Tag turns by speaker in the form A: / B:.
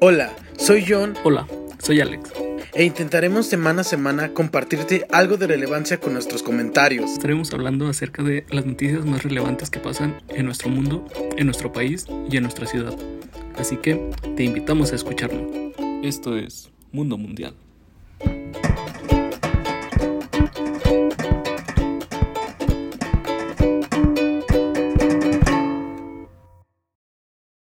A: Hola, soy John
B: Hola, soy Alex.
A: e intentaremos semana a semana compartirte algo de relevancia con nuestros comentarios.
B: Estaremos hablando acerca de las noticias más relevantes que pasan en nuestro mundo, en nuestro país y en nuestra ciudad. Así que te invitamos a escucharnos. Esto es Mundo Mundial.